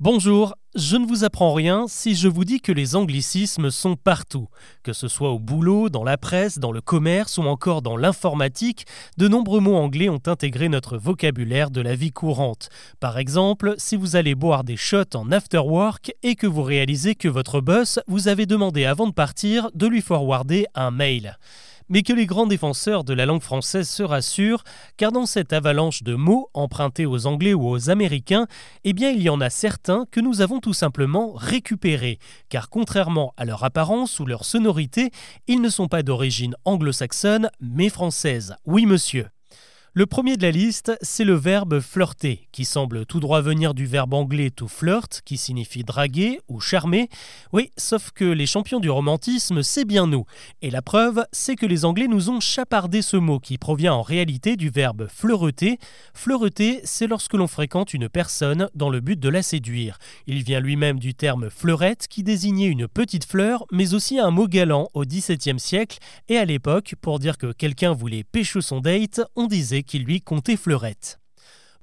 Bonjour, je ne vous apprends rien si je vous dis que les anglicismes sont partout. Que ce soit au boulot, dans la presse, dans le commerce ou encore dans l'informatique, de nombreux mots anglais ont intégré notre vocabulaire de la vie courante. Par exemple, si vous allez boire des shots en after work et que vous réalisez que votre boss vous avait demandé avant de partir de lui forwarder un mail mais que les grands défenseurs de la langue française se rassurent, car dans cette avalanche de mots empruntés aux Anglais ou aux Américains, eh bien il y en a certains que nous avons tout simplement récupérés, car contrairement à leur apparence ou leur sonorité, ils ne sont pas d'origine anglo-saxonne, mais française. Oui monsieur. Le premier de la liste, c'est le verbe flirter, qui semble tout droit venir du verbe anglais to flirt, qui signifie draguer ou charmer. Oui, sauf que les champions du romantisme, c'est bien nous. Et la preuve, c'est que les Anglais nous ont chapardé ce mot qui provient en réalité du verbe fleureter. Fleureter, c'est lorsque l'on fréquente une personne dans le but de la séduire. Il vient lui-même du terme fleurette, qui désignait une petite fleur, mais aussi un mot galant au XVIIe siècle. Et à l'époque, pour dire que quelqu'un voulait pécho son date, on disait qui lui comptait fleurette.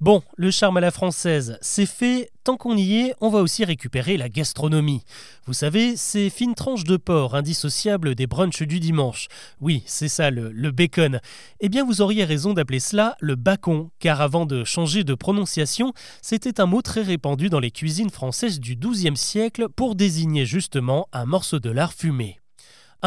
Bon, le charme à la française, c'est fait. Tant qu'on y est, on va aussi récupérer la gastronomie. Vous savez, ces fines tranches de porc indissociables des brunchs du dimanche. Oui, c'est ça, le, le, bacon. Eh bien, vous auriez raison d'appeler cela le bacon, car avant de changer de prononciation, c'était un mot très répandu dans les cuisines françaises du XIIe siècle pour désigner justement un morceau de lard fumé.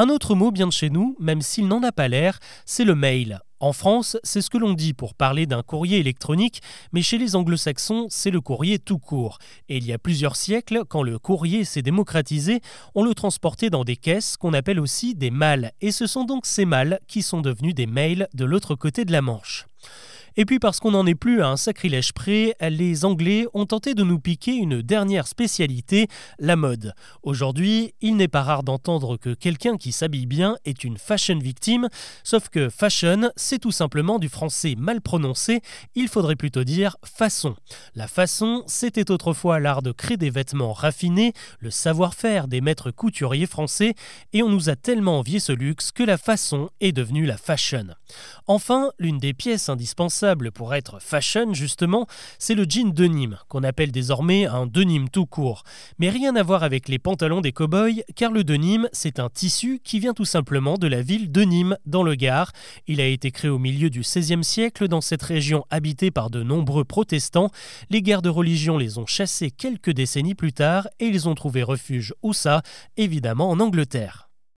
Un autre mot bien de chez nous, même s'il n'en a pas l'air, c'est le mail. En France, c'est ce que l'on dit pour parler d'un courrier électronique, mais chez les anglo-saxons, c'est le courrier tout court. Et il y a plusieurs siècles, quand le courrier s'est démocratisé, on le transportait dans des caisses qu'on appelle aussi des malles, et ce sont donc ces malles qui sont devenus des mails de l'autre côté de la Manche. Et puis parce qu'on n'en est plus à un sacrilège près, les Anglais ont tenté de nous piquer une dernière spécialité, la mode. Aujourd'hui, il n'est pas rare d'entendre que quelqu'un qui s'habille bien est une fashion victime, sauf que fashion, c'est tout simplement du français mal prononcé, il faudrait plutôt dire façon. La façon, c'était autrefois l'art de créer des vêtements raffinés, le savoir-faire des maîtres couturiers français, et on nous a tellement envié ce luxe que la façon est devenue la fashion. Enfin, l'une des pièces indispensables pour être fashion justement, c'est le jean denim, qu'on appelle désormais un denim tout court. Mais rien à voir avec les pantalons des cow-boys, car le denim, c'est un tissu qui vient tout simplement de la ville de Nîmes, dans le Gard. Il a été créé au milieu du XVIe siècle dans cette région habitée par de nombreux protestants. Les guerres de religion les ont chassés quelques décennies plus tard et ils ont trouvé refuge où ça? Évidemment en Angleterre.